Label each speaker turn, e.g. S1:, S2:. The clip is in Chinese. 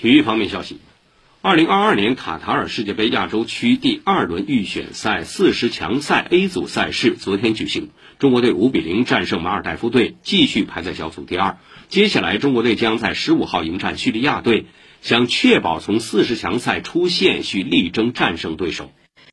S1: 体育方面消息。二零二二年卡塔尔世界杯亚洲区第二轮预选赛四十强赛 a 组赛事昨天举行。中国队五比零战胜马尔代夫队继续排在小组第二。接下来中国队将在十五号迎战叙利亚队想确保从四十强赛出线去力争战胜对手。